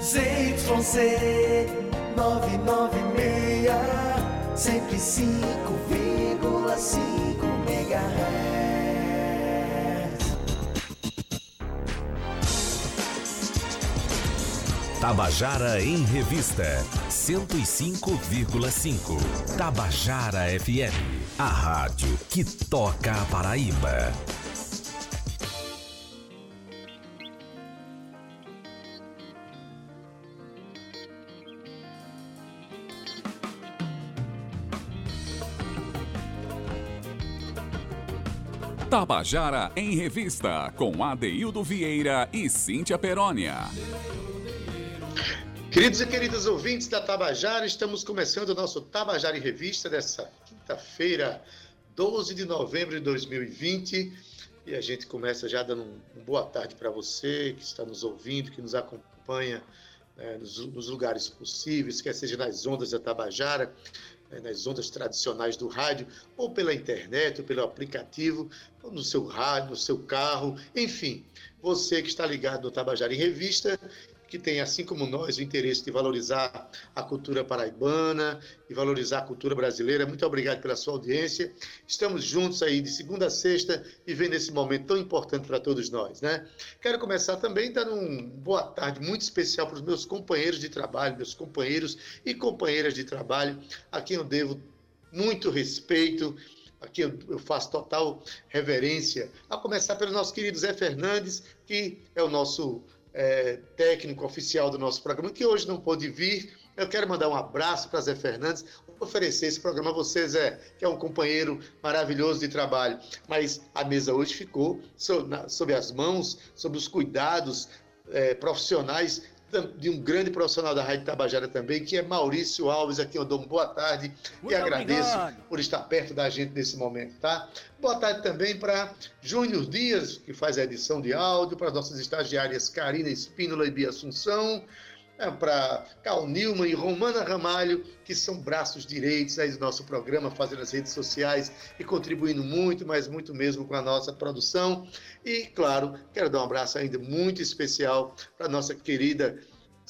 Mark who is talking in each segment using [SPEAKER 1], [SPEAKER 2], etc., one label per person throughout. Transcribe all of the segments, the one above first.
[SPEAKER 1] ZYC 996 105,5 MHz
[SPEAKER 2] Tabajara em Revista 105,5 Tabajara FM, a rádio que toca a Paraíba. Tabajara em Revista, com Adeildo Vieira e Cíntia Perónia.
[SPEAKER 3] Queridos e queridas ouvintes da Tabajara, estamos começando o nosso Tabajara em Revista dessa quinta-feira, 12 de novembro de 2020. E a gente começa já dando uma boa tarde para você que está nos ouvindo, que nos acompanha né, nos, nos, lugares possíveis, quer seja nas ondas da Tabajara, né, nas ondas tradicionais do rádio, ou pela internet, ou pelo aplicativo, ou no seu rádio, no seu carro, enfim, você que está ligado no Tabajara em Revista que tem, assim como nós, o interesse de valorizar a cultura paraibana e valorizar a cultura brasileira. Muito obrigado pela sua audiência. Estamos juntos aí de segunda a sexta, vivendo esse momento tão importante para todos nós, né? Quero começar também dando uma boa tarde muito especial para os meus companheiros de trabalho, meus companheiros e companheiras de trabalho, a quem eu devo muito respeito, aqui eu, faço total reverência, a começar pelo nosso querido Zé Fernandes, que é o nosso é, técnico oficial do nosso programa, que hoje não pôde vir. Eu quero mandar um abraço para Zé Fernandes, oferecer esse programa a você, Zé, que é um companheiro maravilhoso de trabalho. Mas a mesa hoje ficou sob as mãos, sob os cuidados é, profissionais de um grande profissional da Rádio Tabajara também, que é Maurício Alves, a quem eu dou uma boa tarde Muito e agradeço obrigado. por estar perto da gente nesse momento, tá? Boa tarde também para Júnior Dias, que faz a edição de áudio, para as nossas estagiárias Karina Espínola e Bia Assunção, é, para Cal Nilman e Romana Ramalho, que são braços direitos aí do nosso programa, fazendo as redes sociais e contribuindo muito, mas muito mesmo com a nossa produção. E, claro, quero dar um abraço ainda muito especial para nossa querida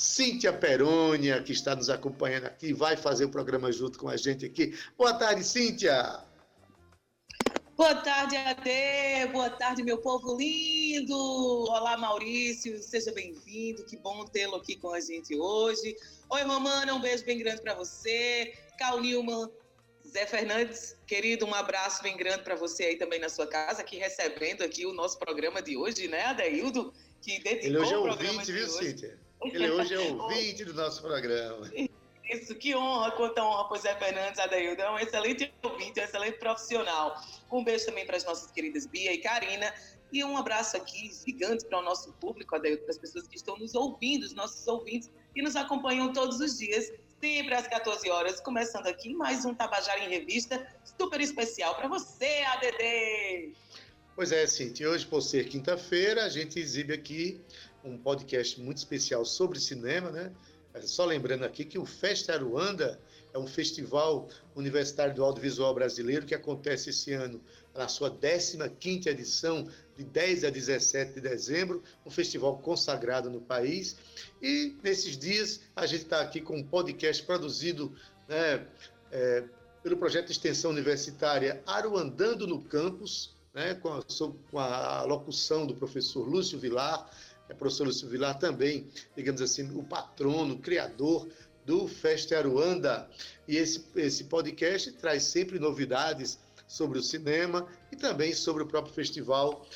[SPEAKER 3] Cíntia Perônia, que está nos acompanhando aqui, vai fazer o programa junto com a gente aqui. Boa tarde, Cíntia!
[SPEAKER 4] Boa tarde, Ade. Boa tarde, meu povo lindo. Olá, Maurício. Seja bem-vindo. Que bom tê-lo aqui com a gente hoje. Oi, Romana. Um beijo bem grande para você. Cal Nilman, Zé Fernandes, querido, um abraço bem grande para você aí também na sua casa, aqui recebendo aqui o nosso programa de hoje, né, Adeildo? Que
[SPEAKER 3] dedicou Ele hoje é ouvinte, viu, Cíntia? Ele hoje é ouvinte do nosso programa.
[SPEAKER 4] Isso, que honra, quanta honra para o Zé Fernandes Adaildo. É um excelente ouvinte, um excelente profissional. Um beijo também para as nossas queridas Bia e Karina. E um abraço aqui gigante para o nosso público, Adaildo, para as pessoas que estão nos ouvindo, os nossos ouvintes que nos acompanham todos os dias, sempre às 14 horas, começando aqui mais um Tabajara em Revista, super especial para você, ADD!
[SPEAKER 3] Pois é, Cintia, hoje, por ser quinta-feira, a gente exibe aqui um podcast muito especial sobre cinema, né? Só lembrando aqui que o Festa Aruanda é um festival universitário do audiovisual brasileiro que acontece esse ano na sua 15ª edição, de 10 a 17 de dezembro, um festival consagrado no país. E nesses dias a gente está aqui com um podcast produzido né, é, pelo projeto de extensão universitária Aruandando no Campus, né, com, a, com a locução do professor Lúcio Vilar, é professor Lúcio Vilar também, digamos assim, o patrono, o criador do Festa Aruanda. E esse, esse podcast traz sempre novidades sobre o cinema e também sobre o próprio festival.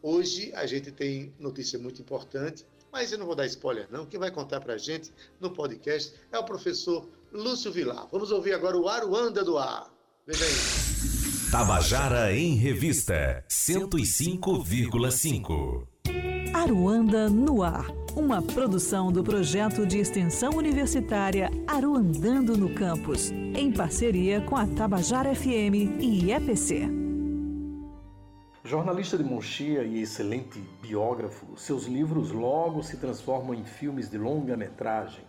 [SPEAKER 3] Hoje a gente tem notícia muito importante, mas eu não vou dar spoiler não. Quem vai contar para a gente no podcast é o professor Lúcio Vilar. Vamos ouvir agora o Aruanda do Ar. Veja aí.
[SPEAKER 2] Tabajara em Revista 105,5.
[SPEAKER 5] Aruanda no Ar, uma produção do projeto de extensão universitária Aruandando no Campus, em parceria com a Tabajara FM e EPC.
[SPEAKER 6] Jornalista de Monchia e excelente biógrafo, seus livros logo se transformam em filmes de longa-metragem.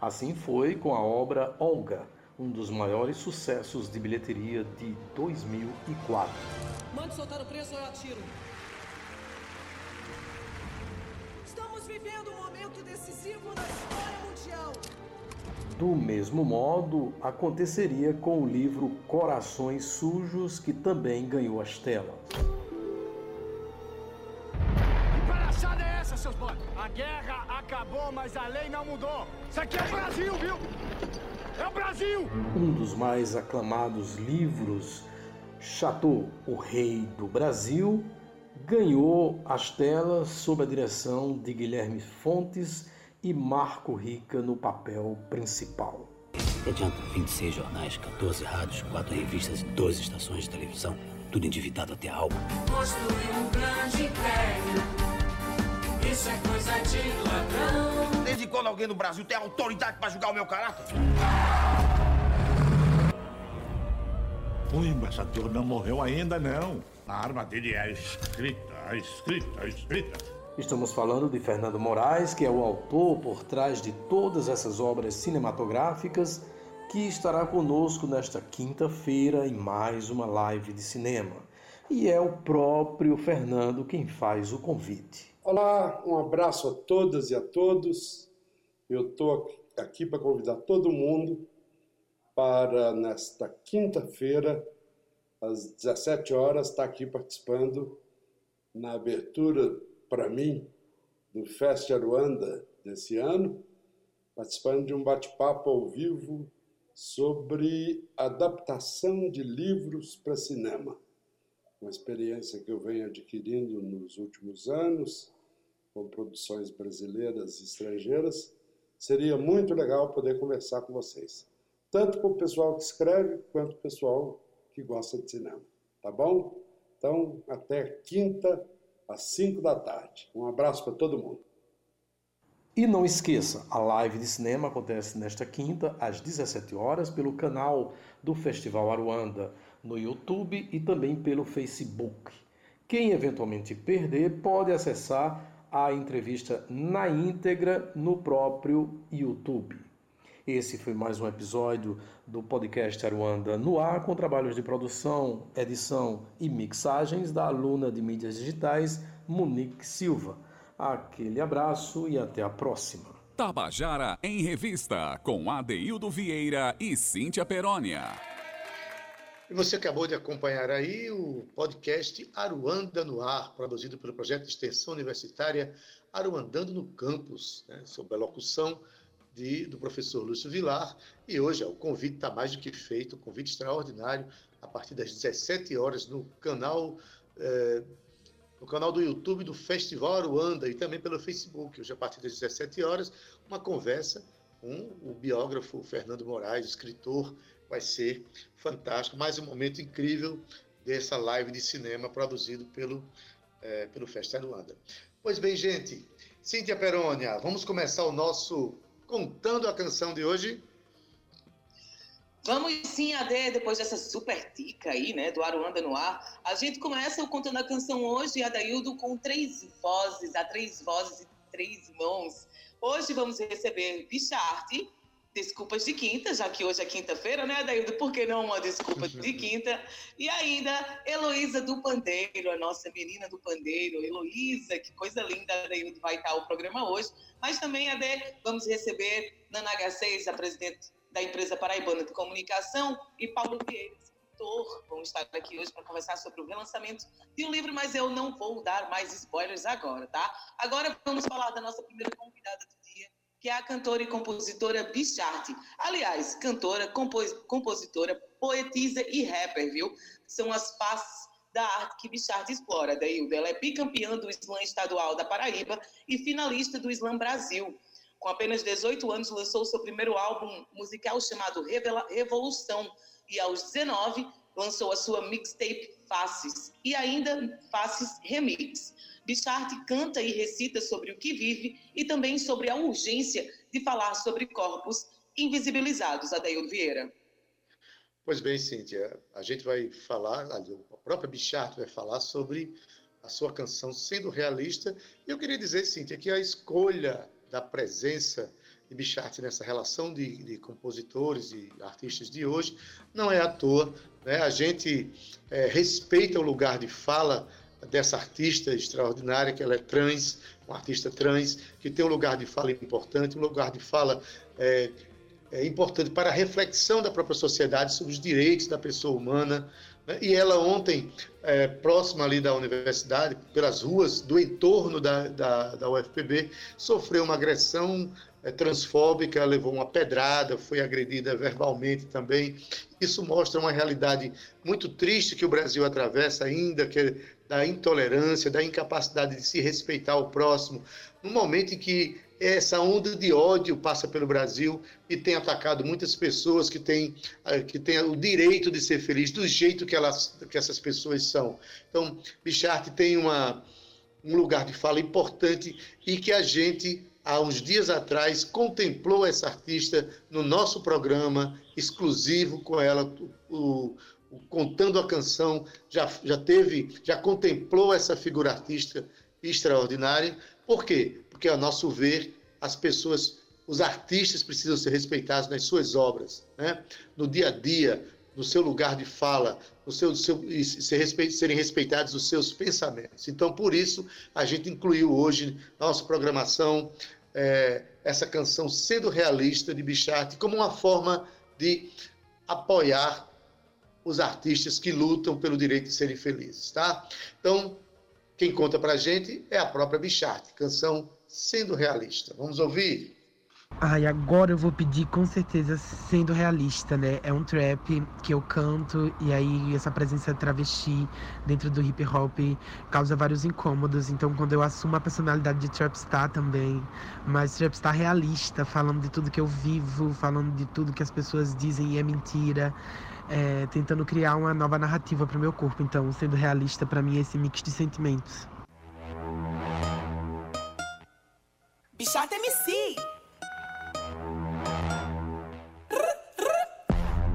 [SPEAKER 6] Assim foi com a obra Olga, um dos maiores sucessos de bilheteria de 2004. Mande soltar o preço ou eu atiro.
[SPEAKER 7] Decisivo na história mundial.
[SPEAKER 6] Do mesmo modo, aconteceria com o livro Corações Sujos, que também ganhou as telas.
[SPEAKER 8] Que palhaçada é essa, seus boys? A guerra acabou, mas a lei não mudou. Isso aqui é o Brasil, viu? É o Brasil!
[SPEAKER 6] Um dos mais aclamados livros, Chateau, o Rei do Brasil, ganhou as telas sob a direção de Guilherme Fontes e Marco Rica no papel principal.
[SPEAKER 9] Que adianta 26 jornais, 14 rádios, 4 revistas e 12 estações de televisão, tudo endividado até a alma.
[SPEAKER 10] Construir um grande império, isso é coisa de ladrão.
[SPEAKER 11] Desde quando alguém no Brasil tem autoridade para julgar o meu caráter?
[SPEAKER 12] O embaixador não morreu ainda, não. A arma dele é escrita, escrita, escrita.
[SPEAKER 6] Estamos falando de Fernando Moraes, que é o autor por trás de todas essas obras cinematográficas, que estará conosco nesta quinta-feira em mais uma live de cinema. E é o próprio Fernando quem faz o convite.
[SPEAKER 13] Olá, um abraço a todas e a todos. Eu estou aqui para convidar todo mundo para, nesta quinta-feira, às 17 horas, estar aqui participando na abertura, para mim, do Fest Aruanda desse ano, participando de um bate-papo ao vivo sobre adaptação de livros para cinema. Uma experiência que eu venho adquirindo nos últimos anos, com produções brasileiras e estrangeiras. Seria muito legal poder conversar com vocês tanto com o pessoal que escreve quanto o pessoal que gosta de cinema. Tá bom? Então, até quinta, às 5 da tarde. Um abraço para todo mundo.
[SPEAKER 6] E não esqueça, a live de cinema acontece nesta quinta, às 17 horas, pelo canal do Festival Aruanda, no YouTube e também pelo Facebook. Quem eventualmente perder pode acessar a entrevista na íntegra no próprio YouTube. Esse foi mais um episódio do podcast Aruanda no ar, com trabalhos de produção, edição e mixagens da aluna de mídias digitais, Monique Silva. Aquele abraço e até a próxima.
[SPEAKER 2] Tabajara em Revista, com Adeildo Vieira e Cíntia Perónia.
[SPEAKER 3] E você acabou de acompanhar aí o podcast Aruanda no Ar, produzido pelo projeto de extensão universitária Aruandando no Campus, né, sob a locução de, do professor Lúcio Vilar. E hoje o convite está mais do que feito, um convite extraordinário, a partir das 17 horas no canal. É, no canal do YouTube do Festival Aruanda e também pelo Facebook, hoje a partir das 17 horas, uma conversa com o biógrafo Fernando Moraes, escritor, vai ser fantástico, mais um momento incrível dessa live de cinema produzido pelo, é, pelo Festival Aruanda. Pois bem, gente, Cíntia Perônia, vamos começar o nosso contando a canção de hoje?
[SPEAKER 4] Vamos sim, Ade, depois dessa super dica aí, né, do Aruanda no ar. A gente começa o Contando a Canção hoje, Adaildo, com três vozes, a três vozes e três mãos. Hoje vamos receber Bicharte, desculpas de quinta, já que hoje é quinta-feira, né, Adaildo? Por que não uma desculpa de quinta? E ainda Heloísa do Pandeiro, a nossa menina do Pandeiro. Heloísa, que coisa linda, Adaildo, vai estar o programa hoje. Mas também, Ade, vamos receber Nana H6, a presidente da empresa Paraibana de Comunicação, e Paulo Vieira, escritor. Vamos estar aqui hoje para conversar sobre o relançamento de um livro, mas eu não vou dar mais spoilers agora, tá? Agora vamos falar da nossa primeira convidada do dia, que é a cantora e compositora Bicharte. Aliás, cantora, compos compositora, poetisa e rapper, viu? São as faces da arte que Bichard explora, Dailda. Ela é bicampeã do Slam Estadual da Paraíba e finalista do Slam Brasil. Com apenas 18 anos, lançou seu primeiro álbum musical chamado Revela Revolução e aos 19 lançou a sua mixtape Faces e ainda Faces Remix. Bichard canta e recita sobre o que vive e também sobre a urgência de falar sobre corpos invisibilizados, Adaildo Vieira.
[SPEAKER 3] Pois bem, Cíntia, a gente vai falar, a própria Bichart vai falar sobre a sua canção sendo realista. E eu queria dizer, Cíntia, que a escolha da presença de Bichart nessa relação de, de, compositores e artistas de hoje não é à toa. Né? A gente é, respeita o lugar de fala dessa artista extraordinária, que ela é trans, uma artista trans, que tem um lugar de fala importante, um lugar de fala é, é importante para a reflexão da própria sociedade sobre os direitos da pessoa humana. Né? E ela ontem, é, próxima ali da universidade, pelas ruas do entorno da, da, da UFPB, sofreu uma agressão é, transfóbica, levou uma pedrada, foi agredida verbalmente também. Isso mostra uma realidade muito triste que o Brasil atravessa ainda, que é da intolerância, da incapacidade de se respeitar o próximo, no momento em que essa onda de ódio passa pelo Brasil e tem atacado muitas pessoas que têm, eh, que têm o direito de ser feliz do jeito que, elas, que essas pessoas são. Então, Bichart tem uma, um lugar de fala importante e que a gente, há uns dias atrás, contemplou essa artista no nosso programa exclusivo com ela, o, o Contando a Canção, já, já teve, já contemplou essa figura artística extraordinária. Por quê? Porque, a nosso ver, as pessoas, os artistas precisam ser respeitados nas suas obras, né? no dia a dia, no seu lugar de fala, no seu, seu ser respe, serem respeitados os seus pensamentos. Então, por isso, a gente incluiu hoje na nossa programação é, essa canção Sendo Realista de Bichart como uma forma de apoiar os artistas que lutam pelo direito de serem felizes, tá? Então, quem conta pra gente é a própria Bichart, canção sendo realista. Vamos ouvir?
[SPEAKER 14] Ai, agora eu vou pedir com certeza sendo realista, né? É um trap que eu canto e aí essa presença travesti dentro do hip hop causa vários incômodos. Então, quando eu assumo a personalidade de trapstar também, mas trapstar realista, falando de tudo que eu vivo, falando de tudo que as pessoas dizem e é mentira, é, tentando criar uma nova narrativa para o meu corpo. Então, sendo realista para mim é esse mix de sentimentos.
[SPEAKER 15] Bichata MC.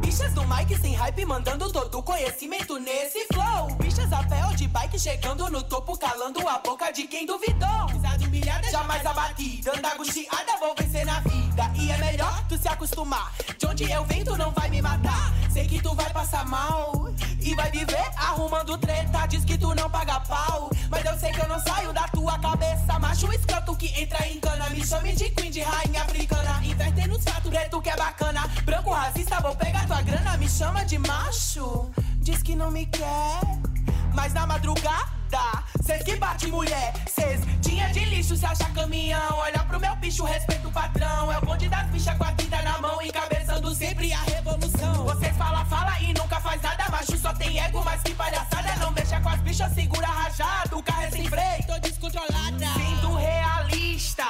[SPEAKER 15] Bichas do mic sem hype, mandando todo conhecimento nesse flow. Bichas a pé ou de bike, chegando no topo, calando a boca de quem duvidou. Pisada humilhada, jamais abatida. Anda angustiada, vou vencer na vida. E é melhor tu se acostumar. De onde eu venho, tu não vai me matar. Sei que tu vai passar mal. E vai viver arrumando treta, diz que tu não paga pau. Mas eu sei que eu não saio da tua cabeça. Macho escroto que entra em cana. Me chame de queen, de rainha africana. Invertendo os fatos, preto que é bacana. Branco racista, vou pegar tua grana. Me chama de macho, diz que não me quer. Mas na madrugada, cês que bate mulher. Cês tinha de lixo, se acha caminhão. Olha pro meu bicho, respeito o patrão. É o bonde das bichas com a tinta na mão. Encabeçando sempre a revolução. Vocês fala, fala e nunca faz nada. Só tem ego, mas que palhaçada. Não mexa com as bichas, segura rajado. O carro é sem freio, tô descontrolada. Sendo realista,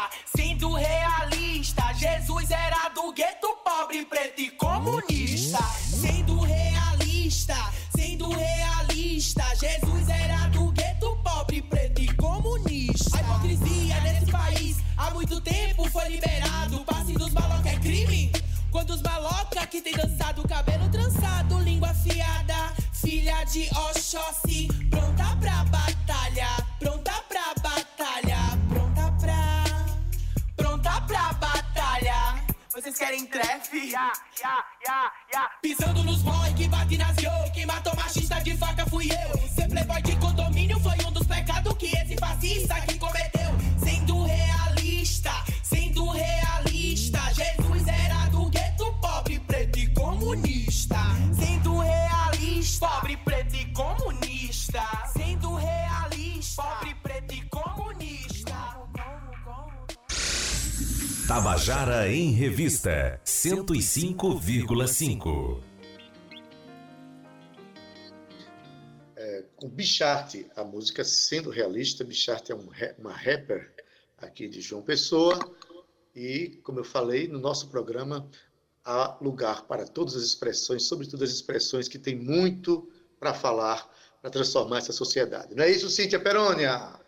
[SPEAKER 15] de Oxóssi, pronta pra batalha, pronta pra batalha, pronta pra, pronta pra batalha. Vocês querem trefe? Yeah, yeah, yeah. Pisando nos boy que bate nas yo. Quem matou machista de faca fui eu.
[SPEAKER 2] Tabajara em Revista 105,5.
[SPEAKER 3] É, com Bichart, a música sendo realista, Bichart é um, uma rapper aqui de João Pessoa e, como eu falei, no nosso programa há lugar para todas as expressões, sobretudo as expressões que têm muito para falar, para transformar essa sociedade. Não é isso, Cíntia Perônia?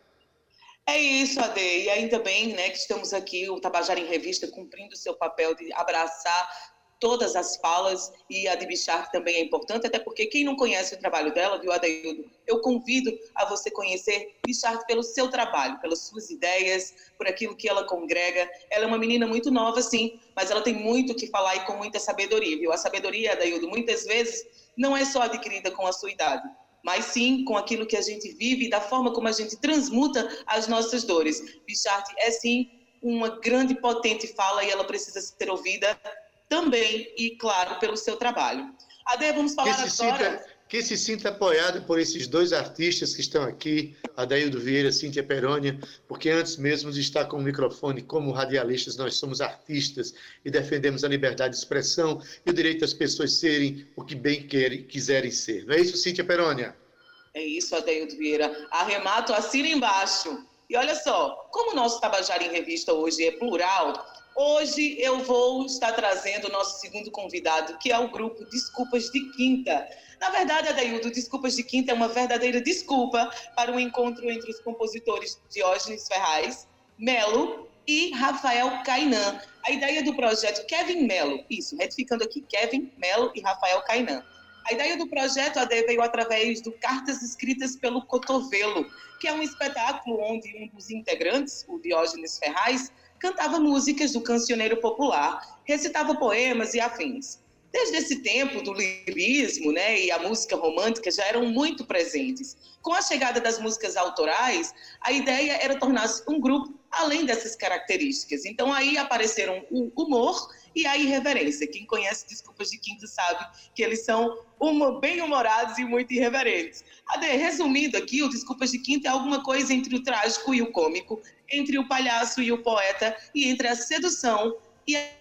[SPEAKER 4] É isso, Ade. E ainda bem né, que estamos aqui, o Tabajara em Revista, cumprindo o seu papel de abraçar todas as falas e a de Bichar também é importante, até porque quem não conhece o trabalho dela, viu, Adeildo? Eu convido a você conhecer Bichar pelo seu trabalho, pelas suas ideias, por aquilo que ela congrega. Ela é uma menina muito nova, sim, mas ela tem muito o que falar e com muita sabedoria, viu? A sabedoria, Adeildo, muitas vezes não é só adquirida com a sua idade. Mas sim com aquilo que a gente vive e da forma como a gente transmuta as nossas dores. Bichart é sim uma grande potente fala e ela precisa ser ouvida também e claro pelo seu trabalho. Ade, vamos falar
[SPEAKER 3] que se
[SPEAKER 4] agora.
[SPEAKER 3] Sinta, que se sinta apoiado por esses dois artistas que estão aqui, Adaildo Vieira, Cíntia Perônia, porque antes mesmo de estar com o microfone como radialistas, nós somos artistas e defendemos a liberdade de expressão e o direito das pessoas serem o que bem querem, quiserem ser. Não é isso, Cíntia Perônia?
[SPEAKER 4] É isso, Adeildo Vieira. Arremato, assina embaixo. E olha só, como o nosso Tabajara em Revista hoje é plural, hoje eu vou estar trazendo o nosso segundo convidado, que é o grupo Desculpas de Quinta. Na verdade, Adaildo, Desculpas de Quinta é uma verdadeira desculpa para um encontro entre os compositores Diógenes Ferraz, Melo e Rafael Cainan. A ideia do projeto Kevin Melo, isso, retificando aqui, Kevin Melo e Rafael Cainan. A ideia do projeto veio através do Cartas Escritas pelo Cotovelo, que é um espetáculo onde um dos integrantes, o Diógenes Ferraz, cantava músicas do cancioneiro popular, recitava poemas e afins. Desde esse tempo do lirismo né, e a música romântica já eram muito presentes. Com a chegada das músicas autorais, a ideia era tornar-se um grupo além dessas características. Então aí apareceram o humor e a irreverência. Quem conhece Desculpas de Quinta sabe que eles são bem humorados e muito irreverentes. Ade, resumindo aqui, o Desculpas de Quinta é alguma coisa entre o trágico e o cômico, entre o palhaço e o poeta, e entre a sedução e a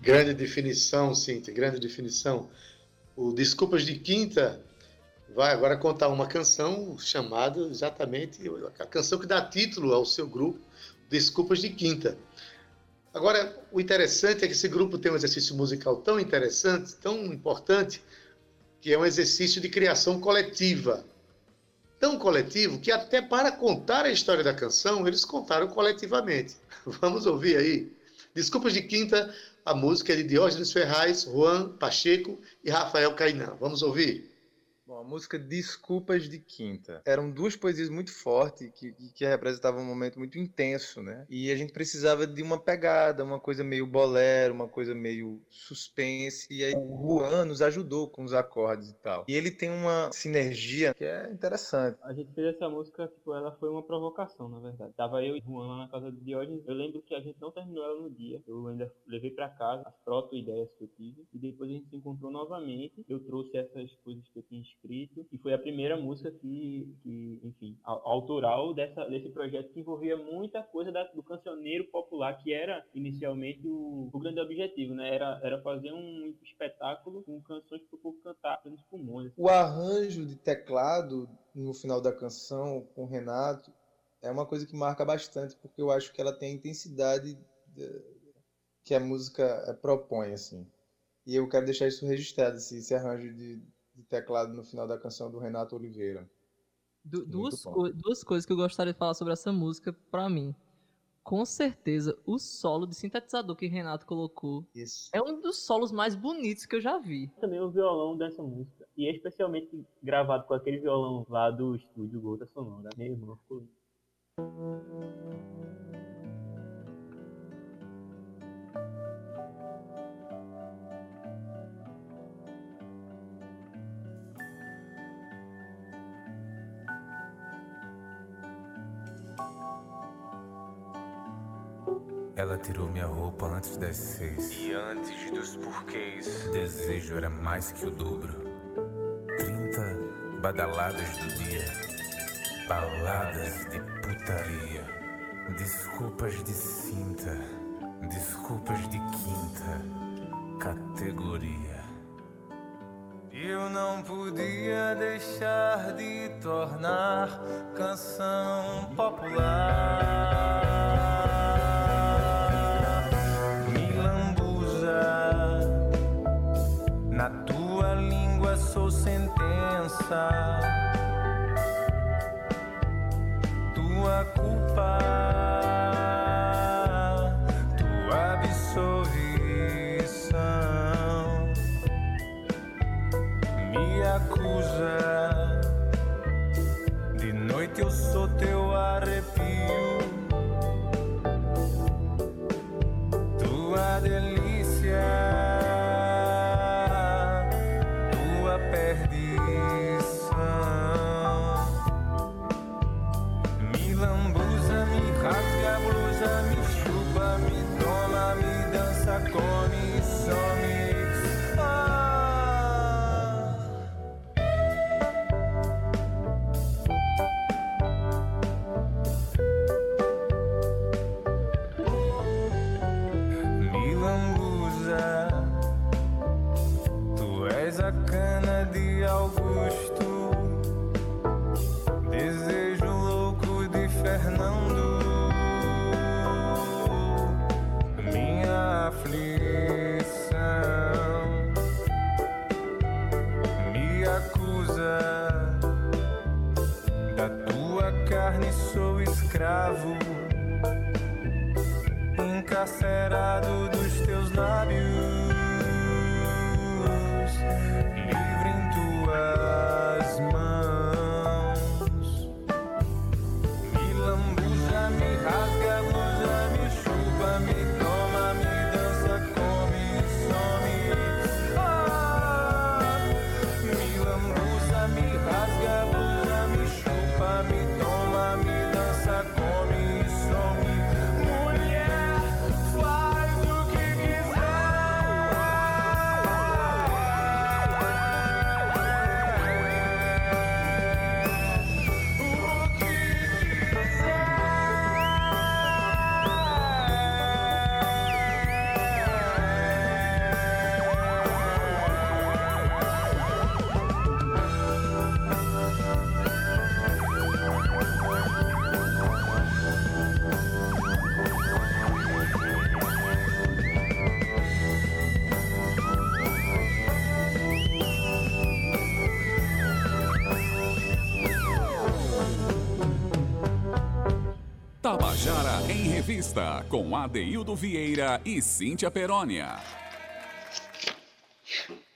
[SPEAKER 3] Grande definição, Cíntia, grande definição. O Desculpas de Quinta vai agora contar uma canção chamada exatamente a canção que dá título ao seu grupo, Desculpas de Quinta. Agora, o interessante é que esse grupo tem um exercício musical tão interessante, tão importante, que é um exercício de criação coletiva. Tão coletivo que até para contar a história da canção, eles contaram coletivamente. Vamos ouvir aí. Desculpas de Quinta, a música é de Diógenes Ferraz, Juan Pacheco e Rafael Cainan. Vamos ouvir?
[SPEAKER 16] Bom, a música Desculpas de Quinta. Eram duas poesias muito fortes que, que representavam um momento muito intenso, né? E a gente precisava de uma pegada, uma coisa meio bolero, uma coisa meio suspense. E aí o Juan nos ajudou com os acordes e tal. E ele tem uma sinergia que é interessante.
[SPEAKER 17] A gente fez essa música, tipo, ela foi uma provocação, na verdade. Tava eu e Juan lá na casa de Diógenes. Eu lembro que a gente não terminou ela no dia. Eu ainda levei para casa as proto-ideias que eu tive. E depois a gente se encontrou novamente. Eu trouxe essas coisas que eu tinha escrito e foi a primeira música que, que enfim, autoral dessa, desse projeto que envolvia muita coisa da, do cancioneiro popular, que era inicialmente o, o, grande objetivo, né? Era, era fazer um espetáculo com canções para o povo cantar pelos pulmões.
[SPEAKER 16] O arranjo de teclado no final da canção com o Renato é uma coisa que marca bastante, porque eu acho que ela tem a intensidade que a música propõe, assim. E eu quero deixar isso registrado, esse, esse arranjo de, de teclado no final da canção do Renato Oliveira.
[SPEAKER 18] Du duas, co duas coisas que eu gostaria de falar sobre essa música para mim. Com certeza, o solo de sintetizador que Renato colocou
[SPEAKER 16] Isso.
[SPEAKER 18] é um dos solos mais bonitos que eu já vi.
[SPEAKER 17] Também o violão dessa música. E é especialmente gravado com aquele violão lá do estúdio Gota Sonora. Meu irmão ficou lindo.
[SPEAKER 19] Ela tirou minha roupa antes das seis.
[SPEAKER 20] E antes dos porquês.
[SPEAKER 19] O desejo era mais que o dobro. Trinta badaladas do dia. Baladas de putaria. Desculpas de cinta. Desculpas de quinta. Categoria.
[SPEAKER 20] Eu não podia deixar de tornar canção popular. side.
[SPEAKER 21] Tabajara em Revista, com Adeildo Vieira e Cíntia Perónia.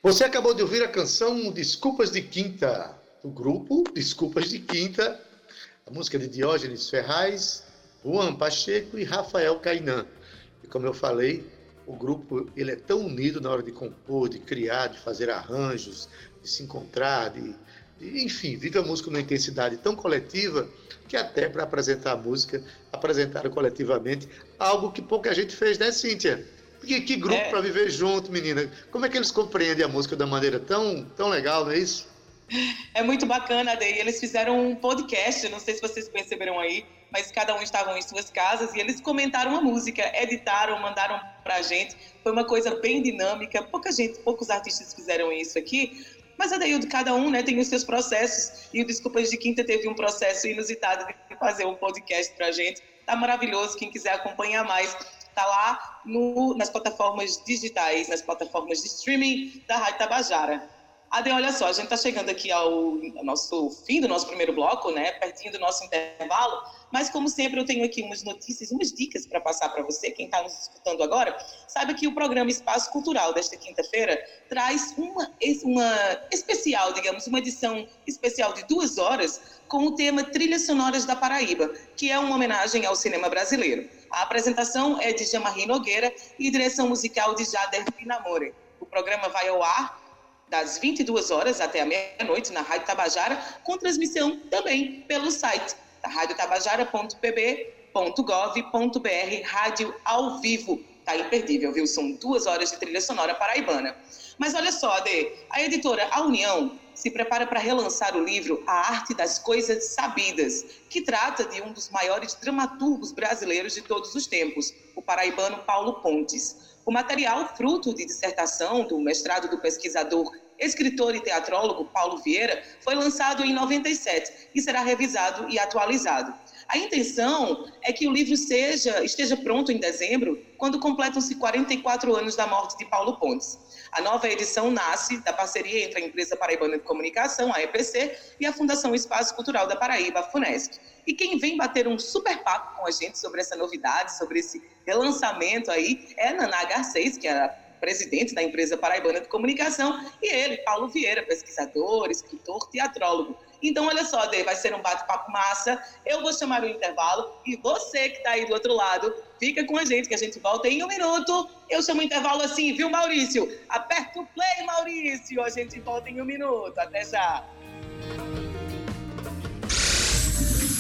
[SPEAKER 3] Você acabou de ouvir a canção Desculpas de Quinta, do grupo Desculpas de Quinta, a música de Diógenes Ferraz, Juan Pacheco e Rafael Cainan. E como eu falei, o grupo ele é tão unido na hora de compor, de criar, de fazer arranjos, de se encontrar, de enfim, vive a música numa intensidade tão coletiva que até para apresentar a música, apresentaram coletivamente algo que pouca gente fez, né, Cíntia? Que, que grupo
[SPEAKER 4] É.
[SPEAKER 3] para viver junto, menina. Como é que eles compreendem a música da maneira tão, tão legal, não é isso?
[SPEAKER 4] É muito bacana, daí eles fizeram um podcast, não sei se vocês perceberam aí, mas cada um estavam em suas casas e eles comentaram a música, editaram, mandaram pra gente. Foi uma coisa bem dinâmica. Pouca gente, poucos artistas fizeram isso aqui, mas Adaildo, cada um né, tem os seus processos. E o Desculpas de Quinta teve um processo inusitado de fazer um podcast pra gente. Tá maravilhoso, quem quiser acompanhar mais, tá lá no, nas plataformas digitais, nas plataformas de streaming da Rádio Tabajara. Ade, olha só, a gente está chegando aqui ao, nosso fim do nosso primeiro bloco, né? Pertinho do nosso intervalo. Mas, como sempre, eu tenho aqui umas notícias, umas dicas para passar para você, quem está nos escutando agora. Saiba que o programa Espaço Cultural desta quinta-feira traz uma, uma especial, digamos, uma edição especial de duas horas com o tema Trilhas Sonoras da Paraíba, que é uma homenagem ao cinema brasileiro. A apresentação é de Jamarri Nogueira e direção musical de Jader Pinamore. O programa vai ao ar das 22 horas até a meia-noite na Rádio Tabajara, com transmissão também pelo site radiotabajara.pb.gov.br, rádio ao vivo. Tá imperdível, viu? São duas horas de trilha sonora paraibana. Mas olha só, Ade, a editora A União se prepara para relançar o livro A Arte das Coisas Sabidas, que trata de um dos maiores dramaturgos brasileiros de todos os tempos, o paraibano Paulo Pontes. O material, fruto de dissertação do mestrado do pesquisador, escritor e teatrólogo Paulo Vieira, foi lançado em 97 e será revisado e atualizado. A intenção é que o livro seja, esteja pronto em dezembro, quando completam-se 44 anos da morte de Paulo Pontes. A nova edição nasce da parceria entre a Empresa Paraibana de Comunicação, a EPC, e a Fundação Espaço Cultural da Paraíba, a FUNESC. E quem vem bater um super papo com a gente sobre essa novidade, sobre esse relançamento aí, é Naná Garcês, que é a presidente da Empresa Paraibana de Comunicação, e ele, Paulo Vieira, pesquisador, escritor, teatrólogo. Então, olha só, Dê, vai ser um bate-papo massa. Eu vou chamar o intervalo e você que está aí do outro lado, fica com a gente, que a gente volta em um minuto. Eu chamo o intervalo assim, viu, Maurício? Aperta o play, Maurício. A gente volta em um minuto. Até já.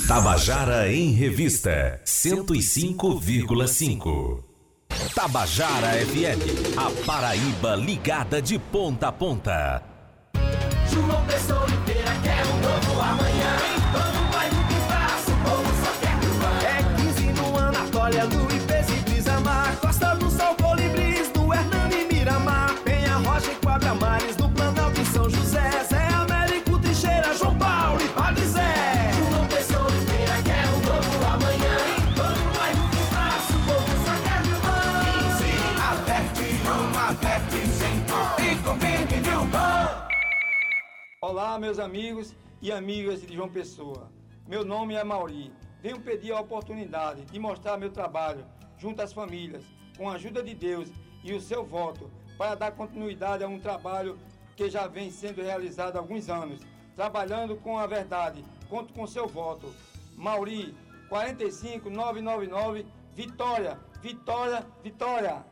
[SPEAKER 2] Tabajara em Revista 105,5. Tabajara FM, a Paraíba ligada de ponta a ponta.
[SPEAKER 10] João Pessoa Oliveira quer um novo amanhã. Todo bairro que passa, o povo só quer Luan.
[SPEAKER 22] É 15 no Anatólia, Luiz
[SPEAKER 23] Olá, meus amigos e amigas de João Pessoa. Meu nome é Mauri. Venho pedir a oportunidade de mostrar meu trabalho junto às famílias, com a ajuda de Deus e o seu voto, para dar continuidade a um trabalho que já vem sendo realizado há alguns anos, trabalhando com a verdade. Conto com seu voto. Mauri, 45999, Vitória, Vitória, Vitória.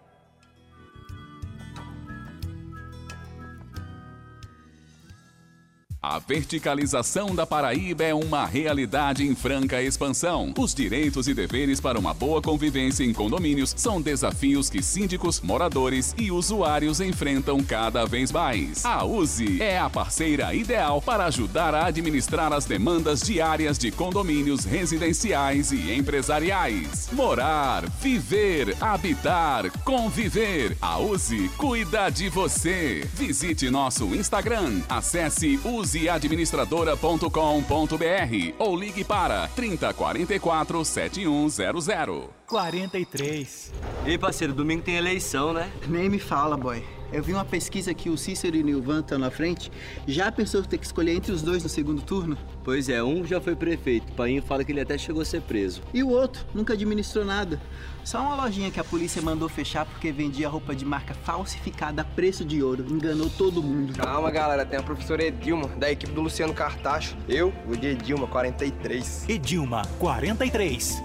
[SPEAKER 21] A verticalização da Paraíba é uma realidade em franca expansão. Os direitos e deveres para uma boa convivência em condomínios são desafios que síndicos, moradores e usuários enfrentam cada vez mais. A USE é a parceira ideal para ajudar a administrar as demandas diárias de condomínios residenciais e empresariais. Morar, viver, habitar, conviver. A USE cuida de você. Visite nosso Instagram. Acesse useadministradora.com.br ou ligue para 3044 7100.
[SPEAKER 24] 43. Ei, parceiro, domingo tem eleição, né?
[SPEAKER 25] Nem me fala, boy. Eu vi uma pesquisa que o Cícero e o Nilvan estão na frente. Já pensou ter que escolher entre os dois no segundo turno?
[SPEAKER 24] Pois é, um já foi prefeito. O Painho fala que ele até chegou a ser preso.
[SPEAKER 25] E o outro nunca administrou nada. Só uma lojinha que a polícia mandou fechar porque vendia roupa de marca falsificada a preço de ouro. Enganou todo mundo.
[SPEAKER 26] Calma, galera. Tem a professora Edilma, da equipe do Luciano Cartacho. Eu, o de Edilma, 43.
[SPEAKER 24] Edilma, 43.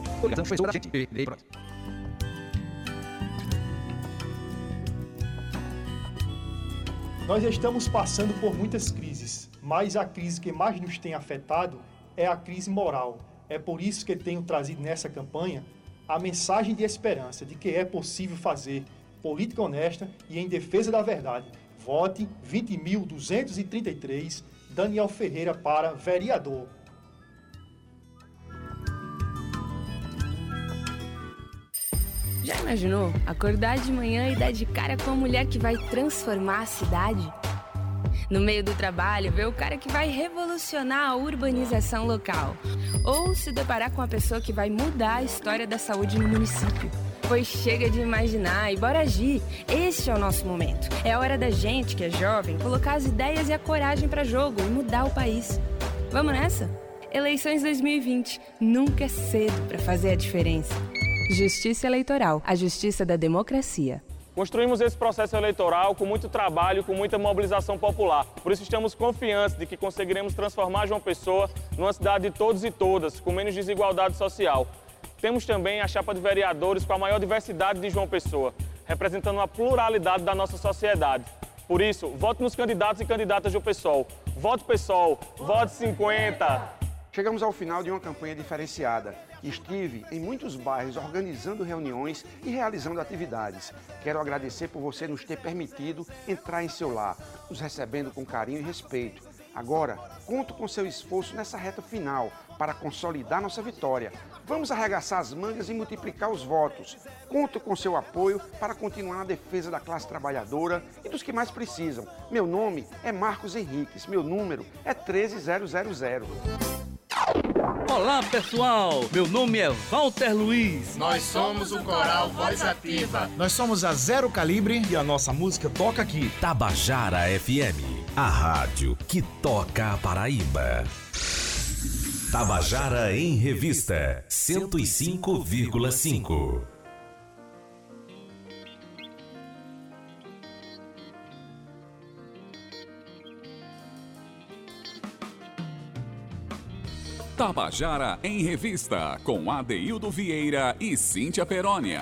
[SPEAKER 27] Nós estamos passando por muitas crises, mas a crise que mais nos tem afetado é a crise moral. É por isso que tenho trazido nessa campanha a mensagem de esperança de que é possível fazer política honesta e em defesa da verdade. Vote 20.233 Daniel Ferreira para vereador.
[SPEAKER 28] Já imaginou acordar de manhã e dar de cara com a mulher que vai transformar a cidade? No meio do trabalho, ver o cara que vai revolucionar a urbanização local. Ou se deparar com a pessoa que vai mudar a história da saúde no município. Pois chega de imaginar e bora agir. Este é o nosso momento. É hora da gente, que é jovem, colocar as ideias e a coragem para jogo e mudar o país. Vamos nessa? Eleições 2020. Nunca é cedo para fazer a diferença. Justiça Eleitoral, a justiça da democracia.
[SPEAKER 29] Construímos esse processo eleitoral com muito trabalho, com muita mobilização popular. Por isso estamos confiantes de que conseguiremos transformar João Pessoa numa cidade de todos e todas, com menos desigualdade social. Temos também a chapa de vereadores com a maior diversidade de João Pessoa, representando a pluralidade da nossa sociedade. Por isso, vote nos candidatos e candidatas do PSOL. Vote PSOL, vote 50.
[SPEAKER 30] Chegamos ao final de uma campanha diferenciada. Estive em muitos bairros organizando reuniões e realizando atividades. Quero agradecer por você nos ter permitido entrar em seu lar, nos recebendo com carinho e respeito. Agora, conto com seu esforço nessa reta final para consolidar nossa vitória. Vamos arregaçar as mangas e multiplicar os votos. Conto com seu apoio para continuar na defesa da classe trabalhadora e dos que mais precisam. Meu nome é Marcos Henriques, meu número é 13000.
[SPEAKER 24] Olá, pessoal! Meu nome é Walter Luiz.
[SPEAKER 10] Nós somos o Coral Voz Ativa.
[SPEAKER 2] Nós somos a Zero Calibre e a nossa música toca aqui. Tabajara FM, a rádio que toca a Paraíba. Tabajara em Revista, 105,5.
[SPEAKER 21] Tabajara em Revista, com Adeildo Vieira e Cíntia Perónia.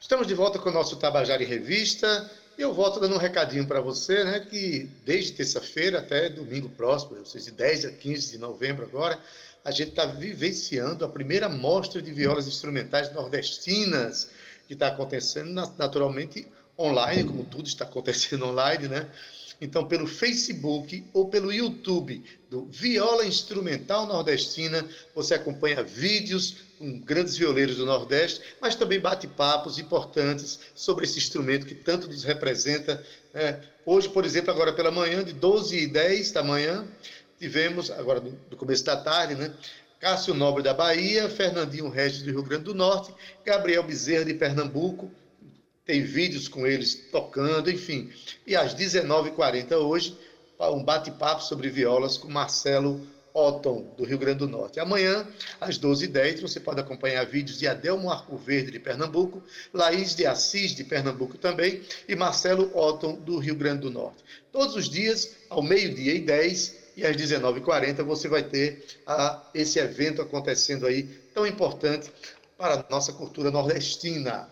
[SPEAKER 3] Estamos de volta com o nosso Tabajara em Revista eu volto dando um recadinho para você, né, que desde terça-feira até domingo próximo, ou seja, de 10 a 15 de novembro agora, a gente está vivenciando a primeira mostra de violas instrumentais nordestinas, que está acontecendo naturalmente online, como tudo está acontecendo online, né? Então, pelo Facebook ou pelo YouTube do Viola Instrumental Nordestina, você acompanha vídeos com grandes violeiros do Nordeste, mas também bate-papos importantes sobre esse instrumento que tanto nos representa. Né? Hoje, por exemplo, agora pela manhã, de 12 e 10 da manhã, tivemos, agora do começo da tarde, né? Cássio Nobre da Bahia, Fernandinho Regis do Rio Grande do Norte, Gabriel Bezerra de Pernambuco, tem vídeos com eles tocando, enfim. E às 19h40 hoje, um bate-papo sobre violas com Marcelo Otton, do Rio Grande do Norte. Amanhã, às 12h10, você pode acompanhar vídeos de Adelmo Arco Verde, de Pernambuco, Laís de Assis, de Pernambuco também, e Marcelo Otton, do Rio Grande do Norte. Todos os dias, ao meio-dia e 10 e às 19h40, você vai ter a, esse evento acontecendo aí, tão importante para a nossa cultura nordestina.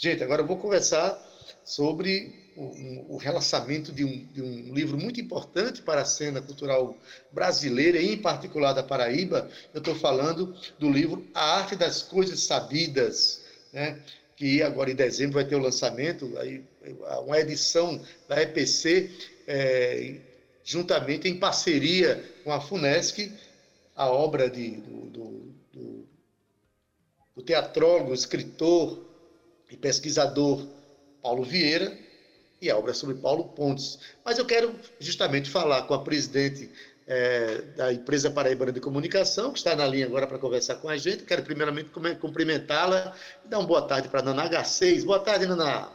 [SPEAKER 3] Gente, agora eu vou conversar sobre o, o relançamento de um, de um, livro muito importante para a cena cultural brasileira e, em particular, da Paraíba. Eu estou falando do livro A Arte das Coisas Sabidas, né? que agora em dezembro vai ter o lançamento, aí, uma edição da EPC, é, juntamente em parceria com a FUNESC, a obra de, do, do, do, do teatrólogo, escritor, e pesquisador Paulo Vieira e a obra sobre Paulo Pontes. Mas eu quero justamente falar com a presidente é, da empresa Paraibana de Comunicação, que está na linha agora para conversar com a gente. Quero primeiramente cumprimentá-la e dar uma boa tarde para a Naná H6. Boa tarde, Naná.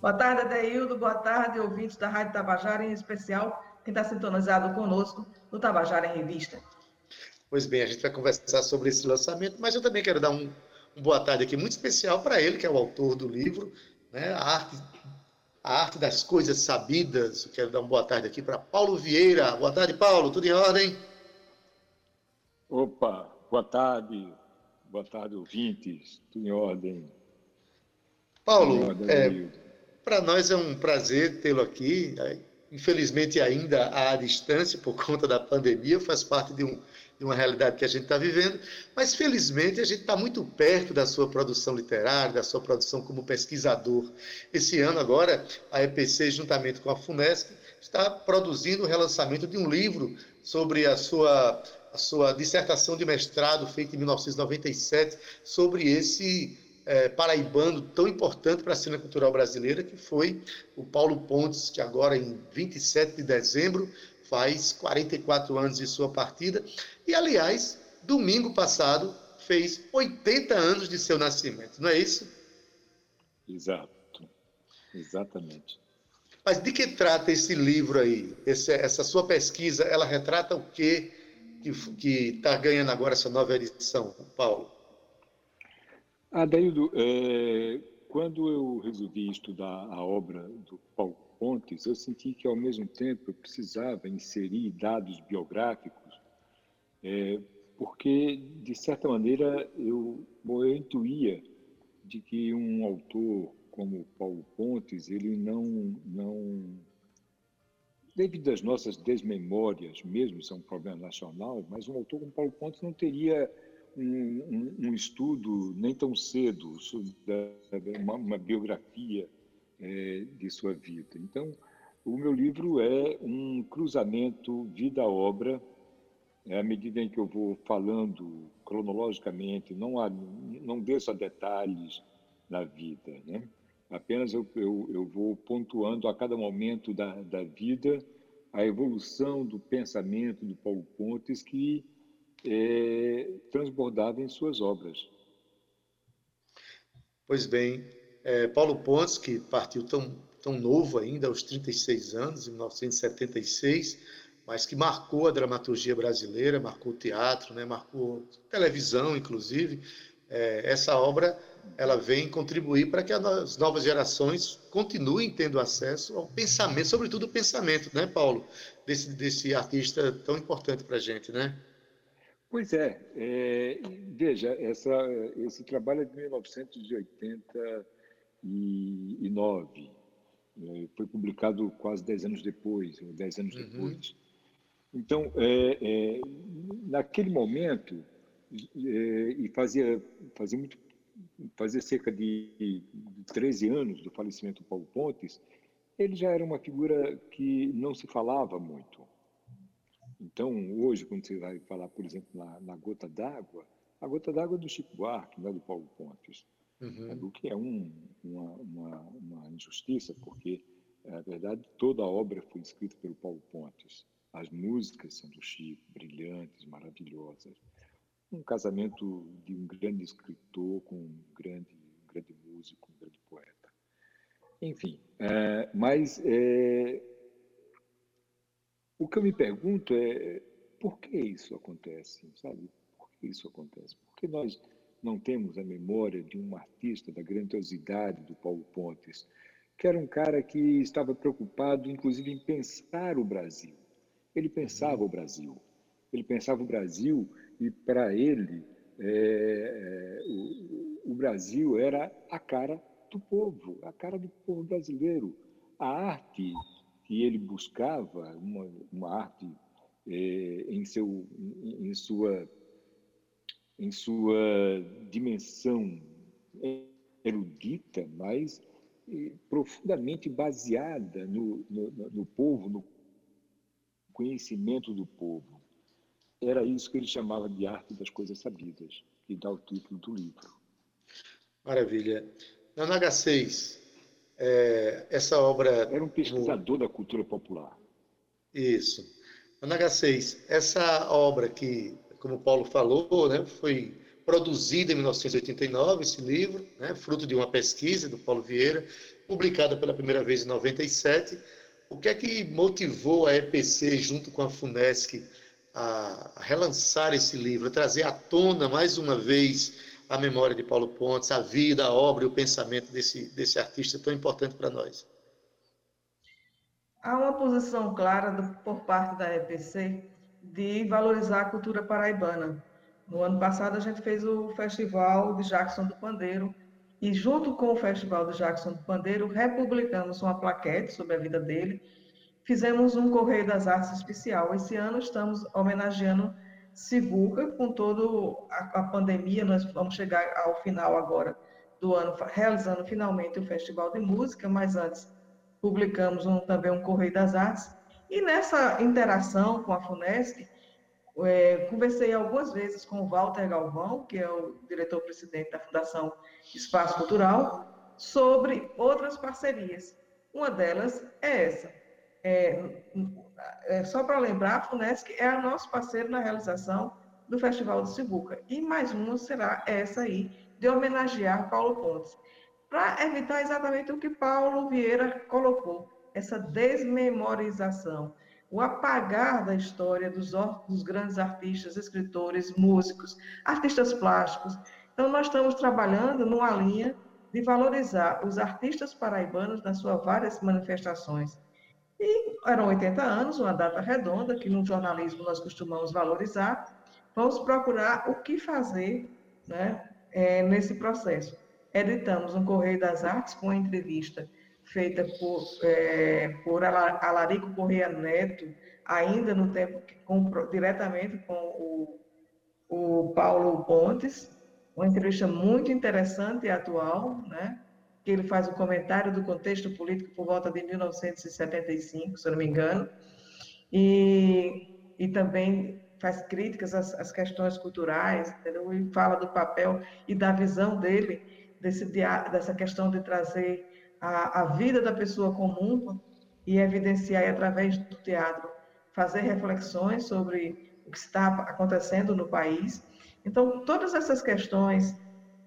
[SPEAKER 31] Boa tarde, Adeildo. Boa tarde, ouvintes da Rádio Tabajara, em especial quem está sintonizado conosco no Tabajara em Revista.
[SPEAKER 3] Pois bem, a gente vai conversar sobre esse lançamento, mas eu também quero dar um, um boa tarde aqui muito especial para ele, que é o autor do livro, né? a, arte, a Arte das Coisas Sabidas. Eu quero dar uma boa tarde aqui para Paulo Vieira. Boa tarde, Paulo. Tudo em ordem?
[SPEAKER 32] Opa, boa tarde. Boa tarde, ouvintes. Tudo em ordem.
[SPEAKER 3] Paulo, é, para nós é um prazer tê-lo aqui. Infelizmente, ainda à distância, por conta da pandemia, faz parte de um de uma realidade que a gente está vivendo, mas felizmente a gente está muito perto da sua produção literária, da sua produção como pesquisador. Esse ano agora, a EPC, juntamente com a FUNESC, está produzindo o relançamento de um livro sobre a sua, a sua dissertação de mestrado feita em 1997 sobre esse é, paraibano tão importante para a cena cultural brasileira, que foi o Paulo Pontes, que agora em 27 de dezembro faz 44 anos de sua partida. E, aliás, domingo passado fez 80 anos de seu nascimento, não é isso?
[SPEAKER 32] Exato, exatamente.
[SPEAKER 3] Mas de que trata esse livro aí? Esse, essa sua pesquisa, ela retrata o quê que está ganhando agora essa nova edição, Paulo?
[SPEAKER 32] Adaildo, é, quando eu resolvi estudar a obra do Paulo Eu senti que, ao mesmo tempo, eu precisava inserir dados biográficos, é, porque, de certa maneira, eu, bom, eu intuía de que um autor como Paulo Pontes, ele não, não devido às nossas desmemórias, mesmo isso é um problema nacional, mas um autor como Paulo Pontes não teria um, um, um estudo nem tão cedo sobre uma, uma biografia é, de sua vida. Então, o meu livro é um cruzamento vida-obra, é à medida em que eu vou falando cronologicamente, não, há, não desço a detalhes da vida, né? apenas eu, eu, eu vou pontuando a cada momento da, da vida a evolução do pensamento do Paulo Pontes que é, transbordava em suas obras.
[SPEAKER 3] Pois bem, é, Paulo Pontes, que partiu tão, tão novo ainda, aos 36 anos, em 1976, mas que marcou a dramaturgia brasileira, marcou o teatro, né, marcou televisão, inclusive. É, essa obra ela vem contribuir para que as novas gerações continuem tendo acesso ao pensamento, sobretudo o pensamento, né, Paulo, desse, desse artista tão importante para a gente, né?
[SPEAKER 32] Pois é, é veja, essa, esse trabalho é de 1980 2009. É, foi publicado quase dez anos depois, ou dez anos
[SPEAKER 3] uhum.
[SPEAKER 32] depois. Então, é, é, naquele momento, é, e fazia, fazia, muito, fazia cerca de 13 anos do falecimento do Paulo Pontes, ele já era uma figura que não se falava muito. Então, hoje, quando você vai falar, por exemplo, na, na Gota d'Água, a Gota d'Água é do Chico Buarque, não é do Paulo Pontes.
[SPEAKER 3] Uhum.
[SPEAKER 32] O que é um, uma, uma, uma injustiça, porque, na verdade, toda a obra foi escrita pelo Paulo Pontes. As músicas são do Chico, brilhantes, maravilhosas. Um casamento de um grande escritor com um grande, um grande músico, um grande poeta. Enfim, é, mas é, o que eu me pergunto é por que isso acontece, sabe? Por que isso acontece? Por que nós não temos a memória de um artista da grandiosidade do Paulo Pontes, que era um cara que estava preocupado, inclusive, em pensar o Brasil. Ele pensava o Brasil. Ele pensava o Brasil e, para ele, é, é, o, o Brasil era a cara do povo, a cara do povo brasileiro. A arte que ele buscava, uma, uma arte é, em, seu, em, em sua em sua dimensão erudita, mas eh, profundamente baseada no, no, no, povo, no conhecimento do povo. Era isso que ele chamava de arte das coisas sabidas, que dá o título do livro.
[SPEAKER 3] Maravilha. Na NH6, é, essa obra.
[SPEAKER 32] Era um pesquisador no... da cultura popular.
[SPEAKER 3] Isso. Na NH6, essa obra que como o Paulo falou, né, foi produzida em 1989, esse livro, né, fruto de uma pesquisa do Paulo Vieira, publicada pela primeira vez em 97. O que é que motivou a EPC, junto com a FUNESC, a relançar esse livro, a trazer à tona, mais uma vez, a memória de Paulo Pontes, a vida, a obra e o pensamento desse, desse artista tão importante para nós?
[SPEAKER 31] Há uma posição clara do, por parte da EPC de valorizar a cultura paraibana. No ano passado, a gente fez o Festival de Jackson do Pandeiro, e junto com o Festival de Jackson do Pandeiro, republicamos uma plaquete sobre a vida dele, fizemos um Correio das Artes especial. Esse ano estamos homenageando Sivuca, com toda a, a pandemia, nós vamos chegar ao final agora do ano, realizando finalmente o Festival de Música, mas antes publicamos um, também um Correio das Artes, e nessa interação com a FUNESC, é, conversei algumas vezes com o Walter Galvão, que é o diretor-presidente da Fundação Espaço Cultural, sobre outras parcerias. Uma delas é essa. É, é, só para lembrar, a FUNESC é o nosso parceiro na realização do Festival de Sibuca. E mais uma será essa aí, de homenagear Paulo Pontes. Para evitar exatamente o que Paulo Vieira colocou, essa desmemorização, o apagar da história dos, dos, grandes artistas, escritores, músicos, artistas plásticos. Então, nós estamos trabalhando numa linha de valorizar os artistas paraibanos nas suas várias manifestações. E eram 80 anos, uma data redonda, que no jornalismo nós costumamos valorizar. Vamos procurar o que fazer né, é, nesse processo. Editamos um Correio das Artes com uma entrevista feita por, é, por Alarico Correia Neto, ainda no tempo com, diretamente com o, o Paulo Pontes, uma entrevista muito interessante e atual, né? que ele faz um comentário do contexto político por volta de 1975, se eu não me engano, e, e também faz críticas às, às questões culturais, entendeu? e fala do papel e da visão dele desse, dessa questão de trazer a, a vida da pessoa comum e evidenciar através do teatro, fazer reflexões sobre o que está acontecendo no país. Então, todas essas questões